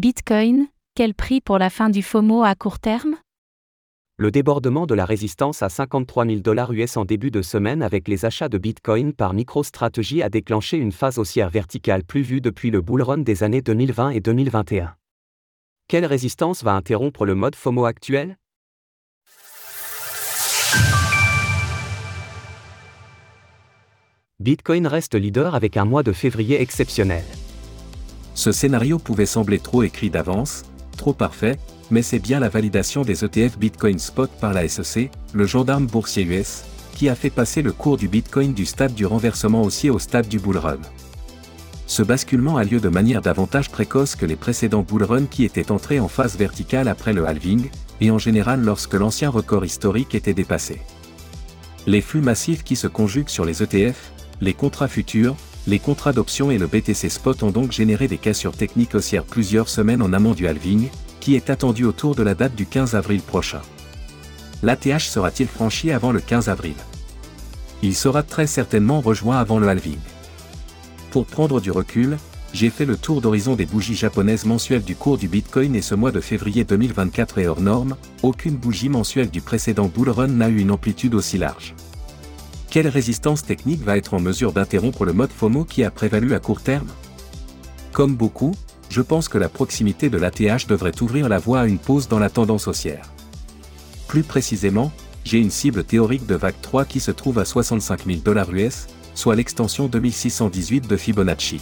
Bitcoin, quel prix pour la fin du FOMO à court terme? Le débordement de la résistance à 53 000 dollars US en début de semaine avec les achats de Bitcoin par MicroStrategy a déclenché une phase haussière verticale plus vue depuis le bull run des années 2020 et 2021. Quelle résistance va interrompre le mode FOMO actuel? Bitcoin reste leader avec un mois de février exceptionnel. Ce scénario pouvait sembler trop écrit d'avance, trop parfait, mais c'est bien la validation des ETF Bitcoin Spot par la SEC, le gendarme boursier US, qui a fait passer le cours du Bitcoin du stade du renversement haussier au stade du bull run. Ce basculement a lieu de manière davantage précoce que les précédents bull run qui étaient entrés en phase verticale après le halving, et en général lorsque l'ancien record historique était dépassé. Les flux massifs qui se conjuguent sur les ETF, les contrats futurs, les contrats d'options et le BTC Spot ont donc généré des cassures techniques haussières plusieurs semaines en amont du halving, qui est attendu autour de la date du 15 avril prochain. L'ATH sera-t-il franchi avant le 15 avril? Il sera très certainement rejoint avant le halving. Pour prendre du recul, j'ai fait le tour d'horizon des bougies japonaises mensuelles du cours du Bitcoin et ce mois de février 2024 est hors norme, aucune bougie mensuelle du précédent bull run n'a eu une amplitude aussi large. Quelle résistance technique va être en mesure d'interrompre le mode FOMO qui a prévalu à court terme? Comme beaucoup, je pense que la proximité de l'ATH devrait ouvrir la voie à une pause dans la tendance haussière. Plus précisément, j'ai une cible théorique de vague 3 qui se trouve à 65 000 dollars US, soit l'extension 2618 de Fibonacci.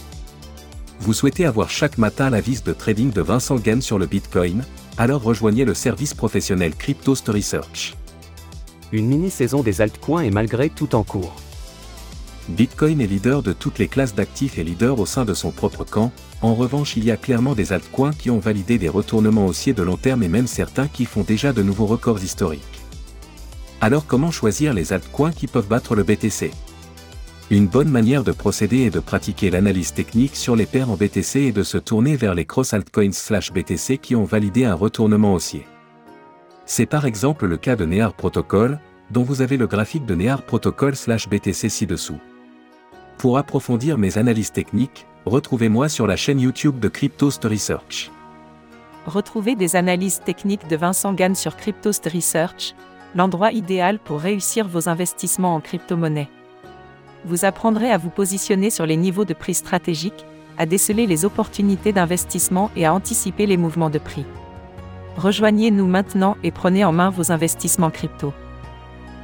Vous souhaitez avoir chaque matin la vis de trading de Vincent Gann sur le Bitcoin, alors rejoignez le service professionnel Cryptost Research une mini-saison des altcoins est malgré tout en cours. Bitcoin est leader de toutes les classes d'actifs et leader au sein de son propre camp, en revanche il y a clairement des altcoins qui ont validé des retournements haussiers de long terme et même certains qui font déjà de nouveaux records historiques. Alors comment choisir les altcoins qui peuvent battre le BTC Une bonne manière de procéder est de pratiquer l'analyse technique sur les paires en BTC et de se tourner vers les cross altcoins slash BTC qui ont validé un retournement haussier. C'est par exemple le cas de Near Protocol, dont vous avez le graphique de Near Protocol BTC ci-dessous. Pour approfondir mes analyses techniques, retrouvez-moi sur la chaîne YouTube de Cryptost Research. Retrouvez des analyses techniques de Vincent Gann sur Cryptost Research, l'endroit idéal pour réussir vos investissements en crypto-monnaie. Vous apprendrez à vous positionner sur les niveaux de prix stratégiques, à déceler les opportunités d'investissement et à anticiper les mouvements de prix. Rejoignez-nous maintenant et prenez en main vos investissements crypto.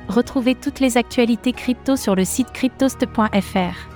Retrouvez toutes les actualités crypto sur le site cryptost.fr.